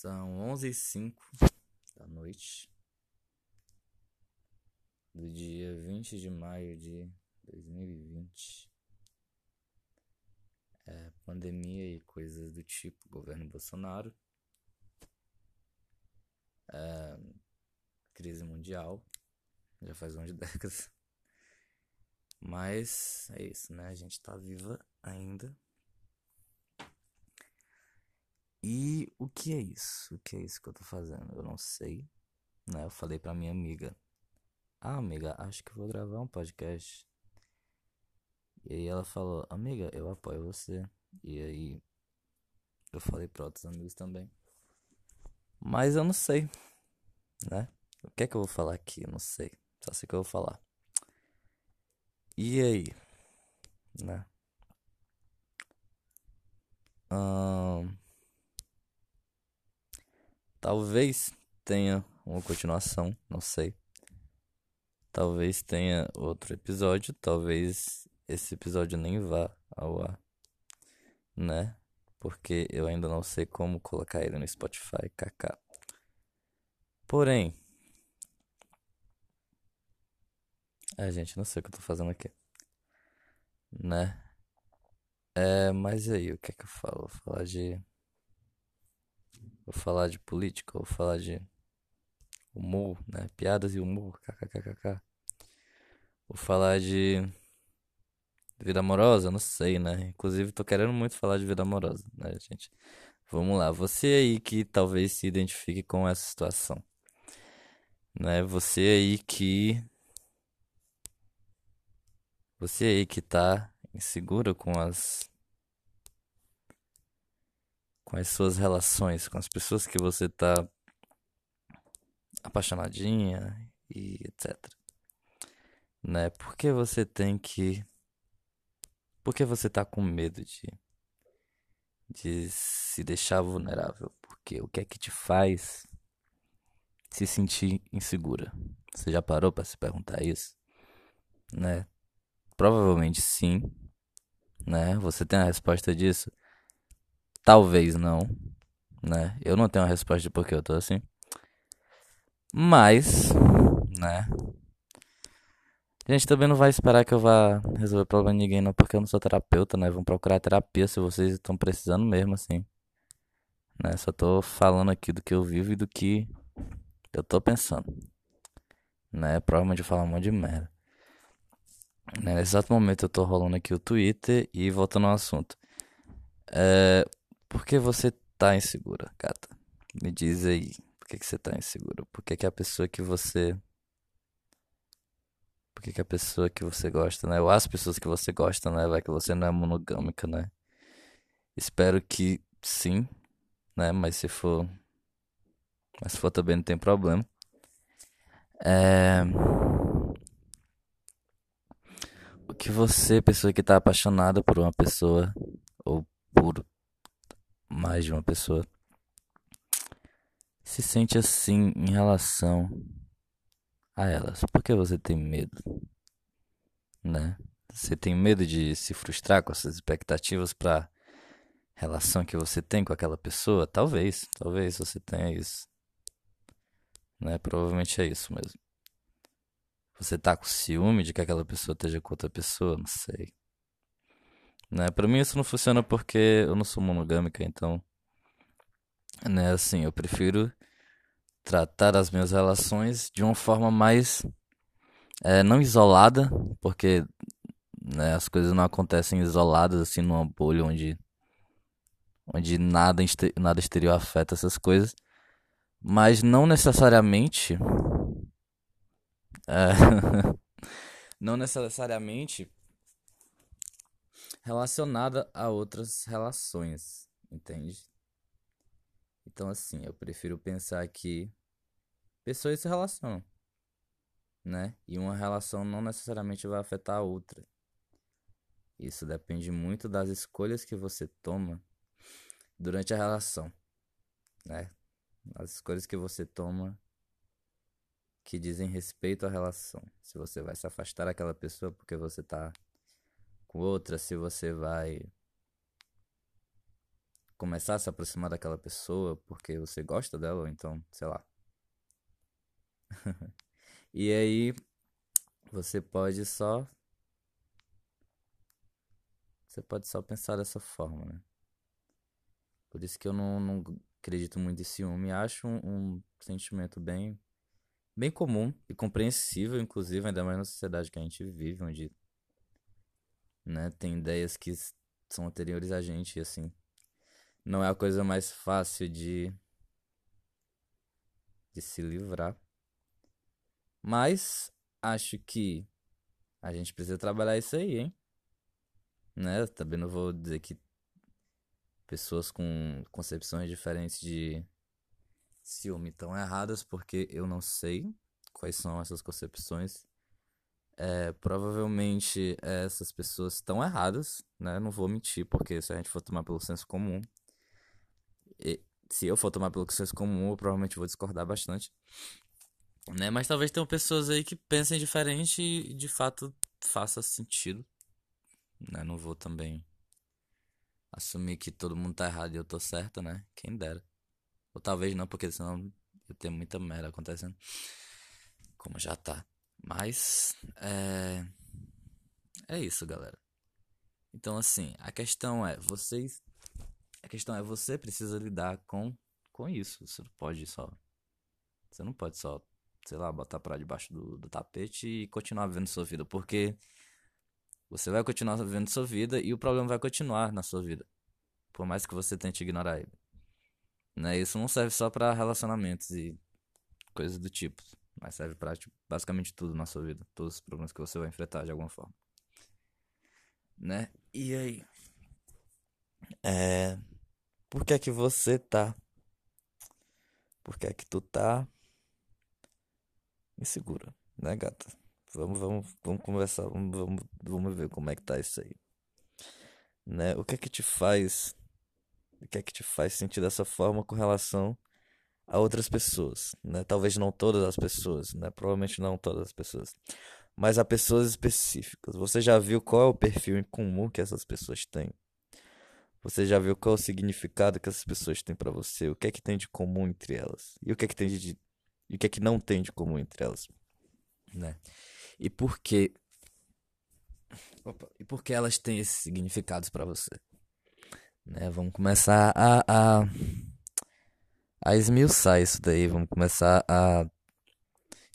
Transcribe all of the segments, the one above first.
São 11 e 05 da noite do dia 20 de maio de 2020. É, pandemia e coisas do tipo, governo Bolsonaro. É, crise mundial, já faz 11 décadas. Mas é isso, né? A gente tá viva ainda. E o que é isso? O que é isso que eu tô fazendo? Eu não sei. Né? Eu falei pra minha amiga. Ah, amiga, acho que vou gravar um podcast. E aí ela falou, amiga, eu apoio você. E aí eu falei pra outros amigos também. Mas eu não sei, né? O que é que eu vou falar aqui? Eu não sei. Só sei que eu vou falar. E aí? Né? Hum... Talvez tenha uma continuação, não sei. Talvez tenha outro episódio, talvez esse episódio nem vá ao ar, né? Porque eu ainda não sei como colocar ele no Spotify, kk. Porém, a gente não sei o que eu tô fazendo aqui, né? É, mas aí, o que é que eu falo? Vou falar de Vou falar de política, vou falar de humor, né? Piadas e humor, kkkk. Vou falar de vida amorosa, não sei, né? Inclusive, tô querendo muito falar de vida amorosa, né, gente? Vamos lá, você aí que talvez se identifique com essa situação, né? Você aí que você aí que tá inseguro com as com as suas relações, com as pessoas que você tá apaixonadinha e etc. Né? Por que você tem que Por que você tá com medo de de se deixar vulnerável? Porque o que é que te faz se sentir insegura? Você já parou para se perguntar isso? Né? Provavelmente sim, né? Você tem a resposta disso? Talvez não, né? Eu não tenho a resposta de por que eu tô assim. Mas, né? A gente também não vai esperar que eu vá resolver problema de ninguém, não, porque eu não sou terapeuta, né? Vão procurar terapia se vocês estão precisando mesmo, assim. Né? Só tô falando aqui do que eu vivo e do que eu tô pensando. Né? Provavelmente eu falo um monte de merda. Né? Nesse exato momento eu tô rolando aqui o Twitter e voltando ao assunto. É, por que você tá insegura, gata? Me diz aí. Por que, que você tá insegura? Por que, que a pessoa que você. Por que, que a pessoa que você gosta, né? Ou as pessoas que você gosta, né? Vai que você não é monogâmica, né? Espero que sim, né? Mas se for. Mas se for também não tem problema. É. O que você, pessoa que tá apaixonada por uma pessoa, ou por mais de uma pessoa se sente assim em relação a elas? Por que você tem medo? Né? Você tem medo de se frustrar com essas expectativas para relação que você tem com aquela pessoa? Talvez, talvez você tenha isso. Né? Provavelmente é isso mesmo. Você tá com ciúme de que aquela pessoa esteja com outra pessoa? Não sei. Né? Para mim isso não funciona porque eu não sou monogâmica, então né, assim, eu prefiro tratar as minhas relações de uma forma mais é, não isolada, porque né, as coisas não acontecem isoladas assim numa bolha onde onde nada nada exterior afeta essas coisas, mas não necessariamente é, não necessariamente relacionada a outras relações, entende? Então, assim, eu prefiro pensar que pessoas se relacionam, né? E uma relação não necessariamente vai afetar a outra. Isso depende muito das escolhas que você toma durante a relação, né? As escolhas que você toma que dizem respeito à relação. Se você vai se afastar daquela pessoa porque você tá com outra, se você vai começar a se aproximar daquela pessoa porque você gosta dela, ou então, sei lá. e aí você pode só você pode só pensar dessa forma, né? Por isso que eu não, não acredito muito em ciúme. Acho um, um sentimento bem, bem comum e compreensível, inclusive, ainda mais na sociedade que a gente vive, onde né, tem ideias que são anteriores a gente, e assim. Não é a coisa mais fácil de, de se livrar. Mas acho que a gente precisa trabalhar isso aí, hein? Né? Também não vou dizer que pessoas com concepções diferentes de ciúme estão erradas, porque eu não sei quais são essas concepções. É, provavelmente essas pessoas estão erradas, né? Não vou mentir, porque se a gente for tomar pelo senso comum, e, se eu for tomar pelo senso comum, eu provavelmente vou discordar bastante. Né? Mas talvez tenham pessoas aí que pensem diferente e de fato faça sentido. Né? Não vou também assumir que todo mundo tá errado e eu tô certo, né? Quem dera. Ou talvez não, porque senão eu tenho muita merda acontecendo. Como já tá. Mas é é isso, galera. Então assim, a questão é, vocês a questão é você precisa lidar com com isso. Você não pode só você não pode só, sei lá, botar para debaixo do, do tapete e continuar vivendo sua vida, porque você vai continuar vivendo sua vida e o problema vai continuar na sua vida. Por mais que você tente ignorar ele. Né? Isso não serve só para relacionamentos e coisas do tipo. Mas serve pra tipo, basicamente tudo na sua vida. Todos os problemas que você vai enfrentar de alguma forma. Né? E aí? É. Por que é que você tá? Por que é que tu tá insegura, né, gata? Vamos, vamos, vamos conversar, vamos, vamos, vamos ver como é que tá isso aí. Né? O que é que te faz o que é que te faz sentir dessa forma com relação a outras pessoas, né? Talvez não todas as pessoas, né? Provavelmente não todas as pessoas, mas a pessoas específicas. Você já viu qual é o perfil em comum que essas pessoas têm? Você já viu qual é o significado que essas pessoas têm para você? O que é que tem de comum entre elas? E o que é que tem de e o que é que não tem de comum entre elas, né? E por que Opa, e por que elas têm esses significados para você? Né? Vamos começar a, a, a esmiuçar isso daí, vamos começar a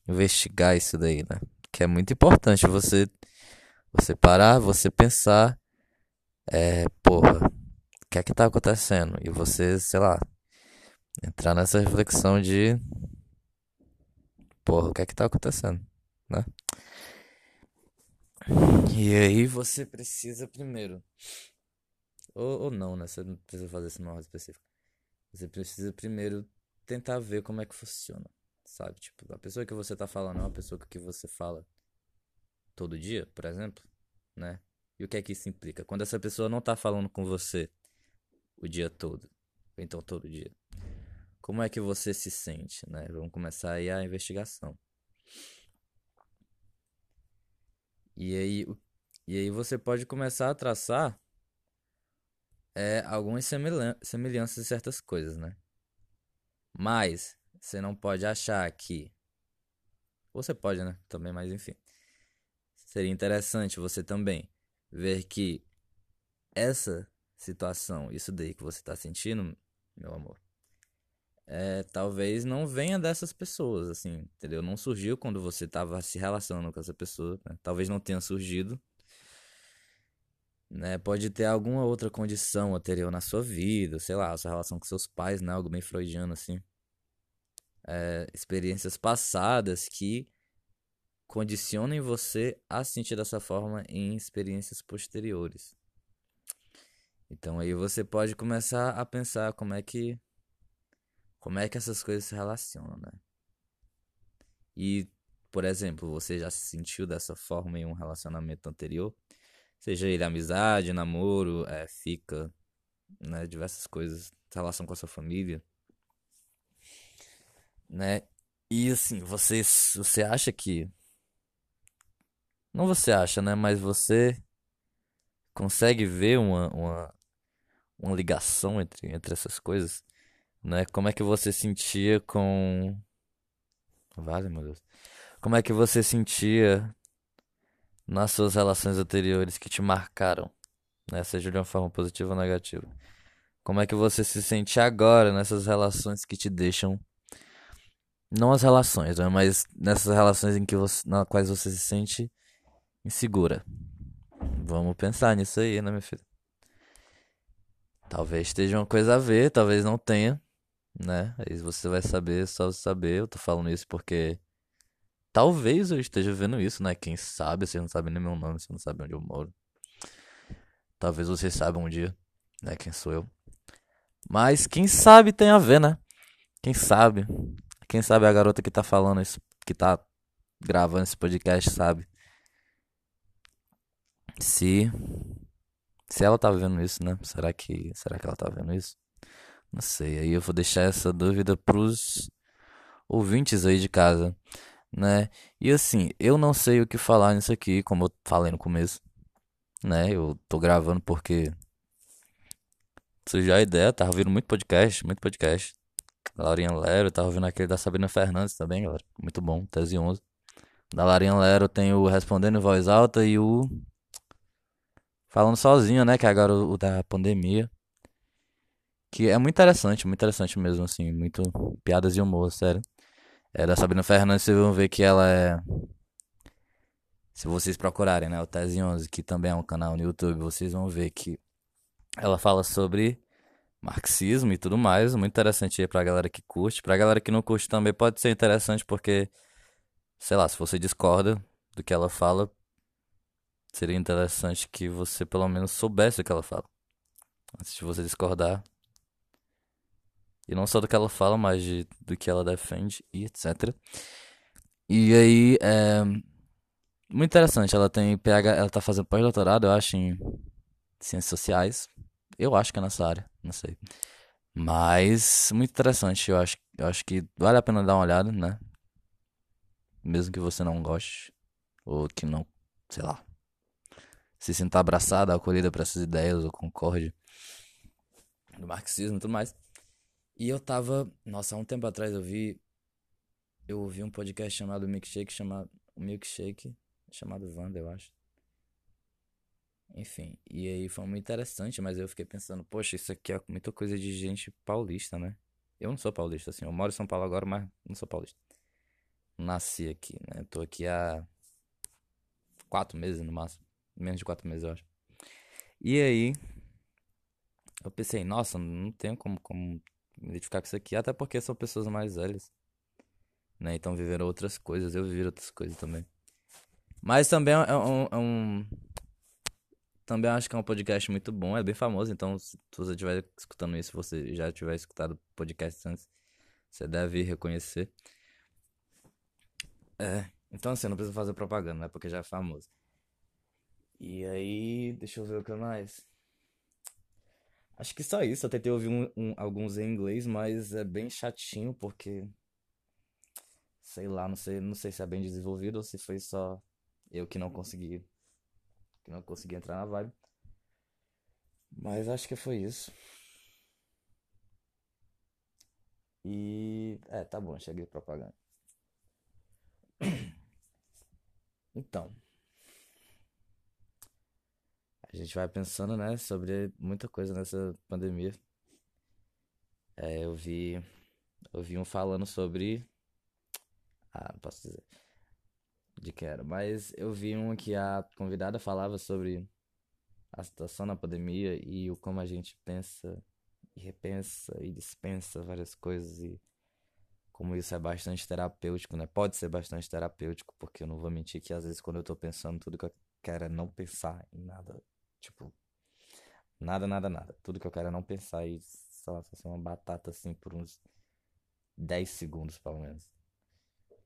investigar isso daí, né? Que é muito importante você você parar, você pensar, é, porra, o que é que tá acontecendo? E você, sei lá, entrar nessa reflexão de, porra, o que é que tá acontecendo, né? E aí você precisa primeiro ou, ou não, né? Você não precisa fazer isso numa hora específica. Você precisa primeiro tentar ver como é que funciona, sabe? Tipo, a pessoa que você tá falando é uma pessoa que você fala todo dia, por exemplo, né? E o que é que isso implica? Quando essa pessoa não tá falando com você o dia todo, ou então todo dia, como é que você se sente, né? Vamos começar aí a investigação. E aí, e aí você pode começar a traçar é, algumas semelhanças de certas coisas, né? Mas você não pode achar que. Ou você pode, né? Também, mas enfim. Seria interessante você também ver que essa situação, isso daí que você está sentindo, meu amor, é, talvez não venha dessas pessoas, assim, entendeu? Não surgiu quando você estava se relacionando com essa pessoa, né? Talvez não tenha surgido né? Pode ter alguma outra condição anterior na sua vida, sei lá, sua relação com seus pais, né? Algo bem freudiano assim. É, experiências passadas que condicionem você a sentir dessa forma em experiências posteriores. Então aí você pode começar a pensar como é que como é que essas coisas se relacionam, né? E, por exemplo, você já se sentiu dessa forma em um relacionamento anterior? Seja ele amizade, namoro, é, fica, né? Diversas coisas, relação com a sua família. Né? E assim, você, você acha que. Não você acha, né? Mas você consegue ver uma, uma, uma ligação entre, entre essas coisas, né? Como é que você sentia com. Vale, meu Deus. Como é que você sentia nas suas relações anteriores que te marcaram, né? Seja de uma forma positiva ou negativa. Como é que você se sente agora nessas relações que te deixam não as relações, né? mas nessas relações em que você, nas quais você se sente insegura. Vamos pensar nisso aí, né, minha filha? Talvez esteja uma coisa a ver, talvez não tenha, né? Aí você vai saber, só saber. Eu tô falando isso porque talvez eu esteja vendo isso, né? Quem sabe, você não sabe nem meu nome, você não sabe onde eu moro. Talvez você saiba um dia, né? Quem sou eu. Mas quem sabe tem a ver, né? Quem sabe? Quem sabe a garota que tá falando isso, que tá gravando esse podcast, sabe? Se se ela tá vendo isso, né? Será que será que ela tá vendo isso? Não sei. Aí eu vou deixar essa dúvida pros ouvintes aí de casa, né? E assim, eu não sei o que falar nisso aqui, como eu falei no começo, né? Eu tô gravando porque já a ideia, tava ouvindo muito podcast, muito podcast. Laurinha Lero, tava ouvindo aquele da Sabrina Fernandes também, galera. Muito bom, tese 11. Da Laurinha Lero tem o Respondendo em Voz Alta e o falando sozinho, né? Que é agora o, o da pandemia. Que é muito interessante, muito interessante mesmo, assim. Muito piadas de humor, sério. É da Sabrina Fernandes, vocês vão ver que ela é. Se vocês procurarem, né? O Tese 11, que também é um canal no YouTube, vocês vão ver que ela fala sobre marxismo e tudo mais. Muito interessante aí pra galera que curte. Pra galera que não curte também pode ser interessante porque, sei lá, se você discorda do que ela fala, seria interessante que você pelo menos soubesse o que ela fala. Antes de você discordar. E não só do que ela fala, mas de, do que ela defende e etc. E aí, é. Muito interessante. Ela tem PH. Ela tá fazendo pós-doutorado, eu acho, em ciências sociais. Eu acho que é nessa área, não sei. Mas, muito interessante. Eu acho, eu acho que vale a pena dar uma olhada, né? Mesmo que você não goste. Ou que não, sei lá, se sinta abraçada, acolhida para essas ideias, ou concorde do marxismo e tudo mais. E eu tava, nossa, há um tempo atrás eu vi eu ouvi um podcast chamado Milkshake, chamado Milkshake, chamado Wanda, eu acho. Enfim, e aí foi muito interessante, mas eu fiquei pensando, poxa, isso aqui é muita coisa de gente paulista, né? Eu não sou paulista, assim, eu moro em São Paulo agora, mas não sou paulista. Nasci aqui, né? Tô aqui há quatro meses no máximo. Menos de quatro meses, eu acho. E aí, eu pensei, nossa, não tenho como, como me identificar com isso aqui, até porque são pessoas mais velhas, né? Então viveram outras coisas, eu vivi outras coisas também. Mas também é um, é um, Também acho que é um podcast muito bom, é bem famoso, então se você estiver escutando isso, você já tiver escutado podcast antes, você deve reconhecer. É, então assim, não precisa fazer propaganda, né? Porque já é famoso. E aí, deixa eu ver o que mais. Acho que só isso. Eu tentei ouvir um, um, alguns em inglês, mas é bem chatinho porque. Sei lá, não sei, não sei se é bem desenvolvido ou se foi só eu que não consegui. Que não consegui entrar na vibe. Mas acho que foi isso. E. É, tá bom, cheguei propaganda. Então. A gente vai pensando, né, sobre muita coisa nessa pandemia. É, eu vi, eu vi um falando sobre, ah, não posso dizer de que era, mas eu vi um que a convidada falava sobre a situação na pandemia e o como a gente pensa e repensa e dispensa várias coisas e como isso é bastante terapêutico, né? Pode ser bastante terapêutico, porque eu não vou mentir que às vezes quando eu tô pensando tudo que eu quero é não pensar em nada Tipo, nada, nada, nada. Tudo que eu quero é não pensar e, lá, só ser uma batata assim por uns 10 segundos, pelo menos.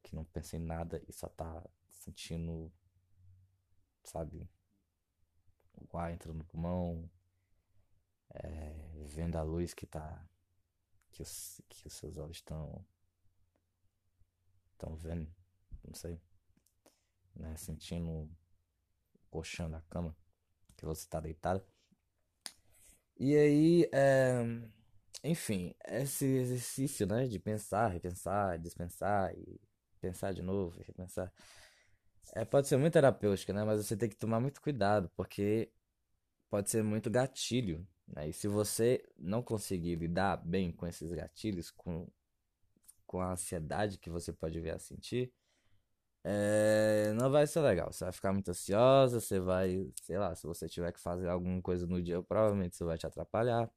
Que não pensa em nada e só tá sentindo, sabe, o ar entrando no pulmão, é, vendo a luz que tá. que os, que os seus olhos estão. estão vendo, não sei, né, sentindo o colchão da cama que você está deitado. E aí, é, enfim, esse exercício, né, de pensar, repensar, dispensar e pensar de novo, repensar, é, pode ser muito terapêutico, né, mas você tem que tomar muito cuidado, porque pode ser muito gatilho, né, e se você não conseguir lidar bem com esses gatilhos, com, com a ansiedade que você pode vir a sentir, é, não vai ser legal. Você vai ficar muito ansiosa, você vai, sei lá, se você tiver que fazer alguma coisa no dia, provavelmente isso vai te atrapalhar,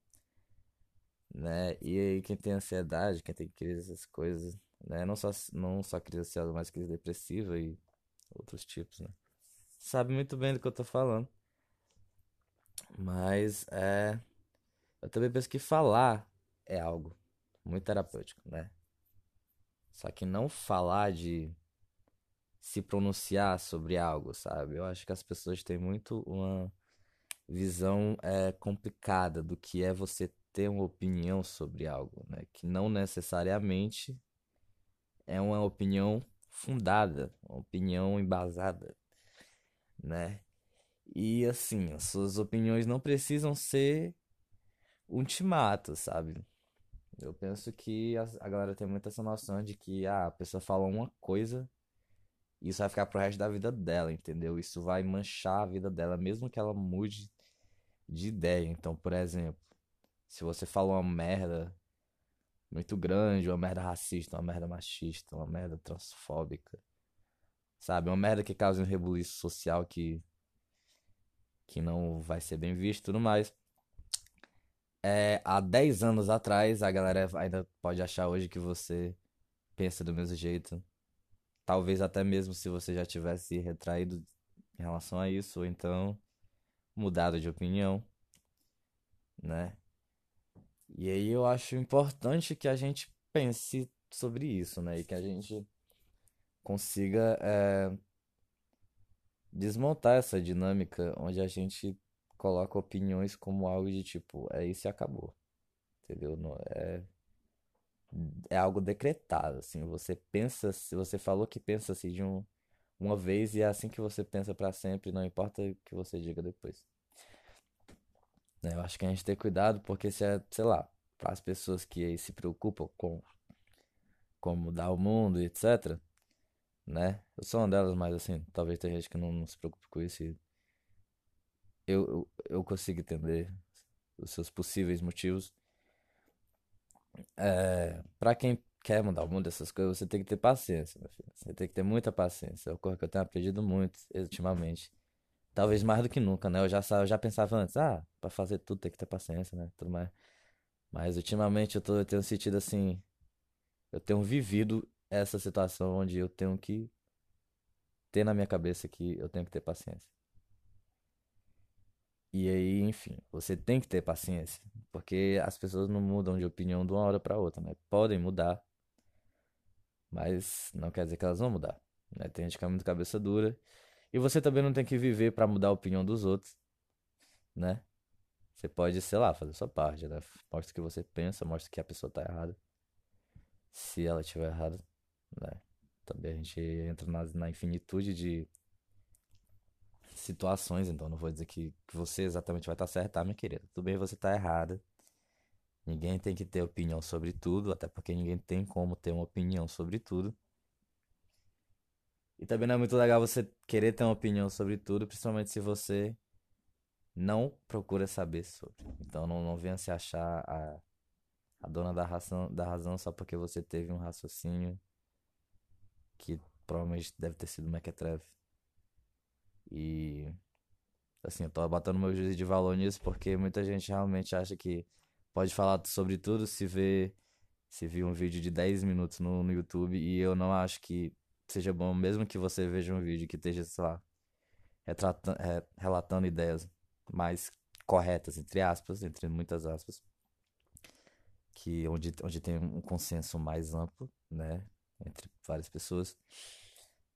né? E aí quem tem ansiedade, quem tem crise, essas coisas, né? Não só, não só crise ansiosa, mas crise depressiva e outros tipos, né? Sabe muito bem do que eu tô falando. Mas é, eu também penso que falar é algo muito terapêutico, né? Só que não falar de se pronunciar sobre algo, sabe? Eu acho que as pessoas têm muito uma visão é, complicada do que é você ter uma opinião sobre algo, né? Que não necessariamente é uma opinião fundada, uma opinião embasada, né? E assim, as suas opiniões não precisam ser ultimato, sabe? Eu penso que a, a galera tem muito essa noção de que ah, a pessoa fala uma coisa isso vai ficar pro resto da vida dela, entendeu? Isso vai manchar a vida dela, mesmo que ela mude de ideia. Então, por exemplo, se você falou uma merda muito grande, uma merda racista, uma merda machista, uma merda transfóbica, sabe? Uma merda que causa um rebuliço social que, que não vai ser bem visto e tudo mais. É, há 10 anos atrás, a galera ainda pode achar hoje que você pensa do mesmo jeito Talvez até mesmo se você já tivesse retraído em relação a isso, ou então mudado de opinião, né? E aí eu acho importante que a gente pense sobre isso, né? E que a gente consiga é, desmontar essa dinâmica onde a gente coloca opiniões como algo de tipo, é isso e acabou. Entendeu? É, é algo decretado, assim, você pensa, se você falou que pensa assim de um, uma vez e é assim que você pensa para sempre, não importa o que você diga depois. Né, eu acho que a gente tem cuidado porque se é, sei lá, para as pessoas que se preocupam com como mudar o mundo e etc, né? Eu sou uma delas, mas assim, talvez tenha gente que não, não se preocupe com isso e eu, eu, eu consigo entender os seus possíveis motivos. É, para quem quer mudar o mundo, essas coisas, você tem que ter paciência, meu filho. Você tem que ter muita paciência. É o que eu tenho aprendido muito ultimamente. Talvez mais do que nunca, né? Eu já, eu já pensava antes, ah, pra fazer tudo tem que ter paciência, né? Tudo mais. Mas ultimamente eu, tô, eu tenho sentido assim. Eu tenho vivido essa situação onde eu tenho que ter na minha cabeça que eu tenho que ter paciência. E aí, enfim, você tem que ter paciência, porque as pessoas não mudam de opinião de uma hora para outra, né? Podem mudar, mas não quer dizer que elas vão mudar, né? Tem gente que é muito cabeça dura, e você também não tem que viver para mudar a opinião dos outros, né? Você pode, sei lá, fazer sua parte, né? Mostra o que você pensa, mostra que a pessoa tá errada. Se ela estiver errada, né? Também a gente entra na, na infinitude de situações, então não vou dizer que, que você exatamente vai estar certa, tá, minha querida? Tudo bem, você está errada. Ninguém tem que ter opinião sobre tudo, até porque ninguém tem como ter uma opinião sobre tudo. E também não é muito legal você querer ter uma opinião sobre tudo, principalmente se você não procura saber sobre. Então não, não venha se achar a, a dona da razão, da razão só porque você teve um raciocínio que provavelmente deve ter sido mequetrefe. E assim, eu tô botando meu juízo de valor nisso porque muita gente realmente acha que pode falar sobre tudo se vê se viu um vídeo de 10 minutos no, no YouTube e eu não acho que seja bom, mesmo que você veja um vídeo que esteja, sei lá, retratando, relatando ideias mais corretas, entre aspas, entre muitas aspas, que onde, onde tem um consenso mais amplo, né, entre várias pessoas.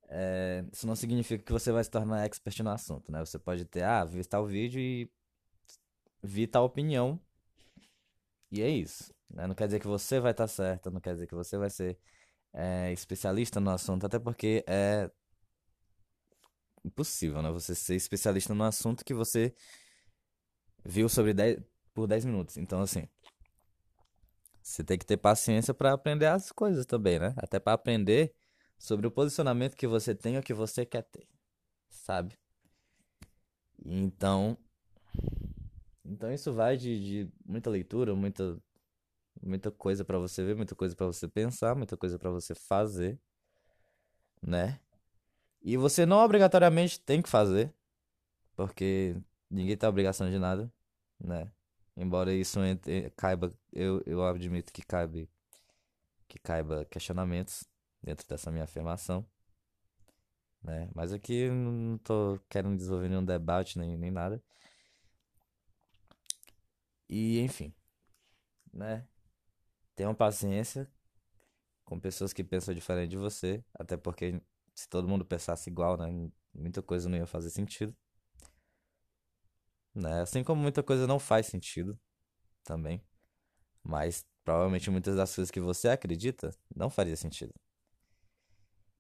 É, isso não significa que você vai se tornar expert no assunto, né? Você pode ter, ah, vi tal vídeo e vi tal opinião. E é isso. Né? Não quer dizer que você vai estar certo, não quer dizer que você vai ser é, especialista no assunto, até porque é impossível, né? Você ser especialista no assunto que você viu sobre 10, por 10 minutos. Então, assim, você tem que ter paciência para aprender as coisas também, né? Até para aprender sobre o posicionamento que você tem ou que você quer ter, sabe? Então, então isso vai de, de muita leitura, muita muita coisa para você ver, muita coisa para você pensar, muita coisa para você fazer, né? E você não obrigatoriamente tem que fazer, porque ninguém tem obrigação de nada, né? Embora isso entre, caiba, eu, eu admito que caiba, que caiba questionamentos dentro dessa minha afirmação, né? Mas aqui não tô querendo desenvolver nenhum debate nem, nem nada. E enfim, né? Tenham paciência com pessoas que pensam diferente de você, até porque se todo mundo pensasse igual, né, muita coisa não ia fazer sentido. Né? Assim como muita coisa não faz sentido também, mas provavelmente muitas das coisas que você acredita não faria sentido.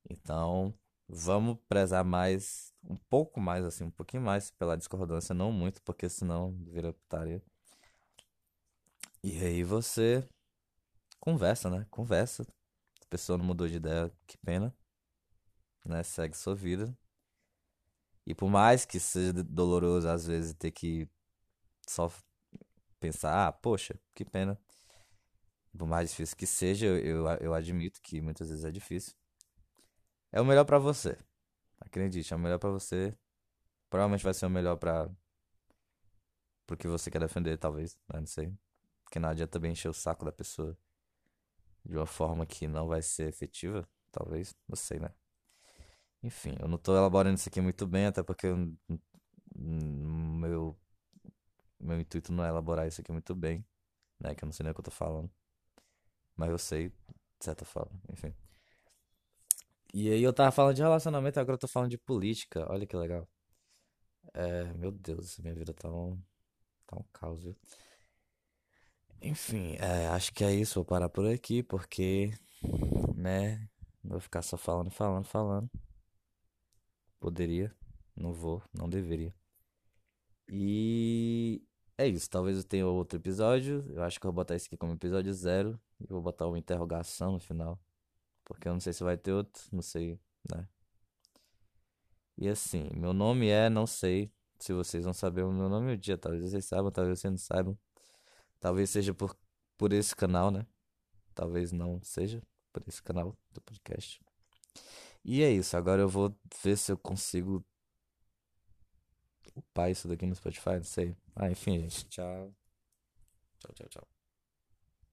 Então, vamos prezar mais, um pouco mais assim, um pouquinho mais pela discordância, não muito, porque senão vira putaria. E aí você conversa, né? Conversa. A pessoa não mudou de ideia, que pena. Né? Segue sua vida. E por mais que seja doloroso às vezes ter que só pensar, ah, poxa, que pena. Por mais difícil que seja, eu, eu, eu admito que muitas vezes é difícil. É o melhor para você. Acredite, é o melhor para você. Provavelmente vai ser o melhor para pro que você quer defender, talvez, né? não sei. Porque não adianta também encher o saco da pessoa de uma forma que não vai ser efetiva, talvez, não sei, né? Enfim, eu não tô elaborando isso aqui muito bem, até porque eu, meu, meu intuito não é elaborar isso aqui muito bem, né? Que eu não sei nem o que eu tô falando. Mas eu sei, de certa forma, enfim. E aí eu tava falando de relacionamento, agora eu tô falando de política, olha que legal. É, meu Deus, minha vida tá um, tá um caos, viu? Enfim, é, acho que é isso. Vou parar por aqui porque, né? Vou ficar só falando, falando, falando. Poderia, não vou, não deveria. E é isso. Talvez eu tenha outro episódio. Eu acho que eu vou botar esse aqui como episódio zero. E vou botar uma interrogação no final. Porque eu não sei se vai ter outro, não sei, né? E assim, meu nome é, não sei se vocês vão saber o meu nome um dia. Talvez vocês saibam, talvez vocês não saibam. Talvez seja por, por esse canal, né? Talvez não seja por esse canal do podcast. E é isso. Agora eu vou ver se eu consigo upar isso daqui no Spotify. Não sei. Ah, enfim, gente. Tchau. Tchau, tchau, tchau.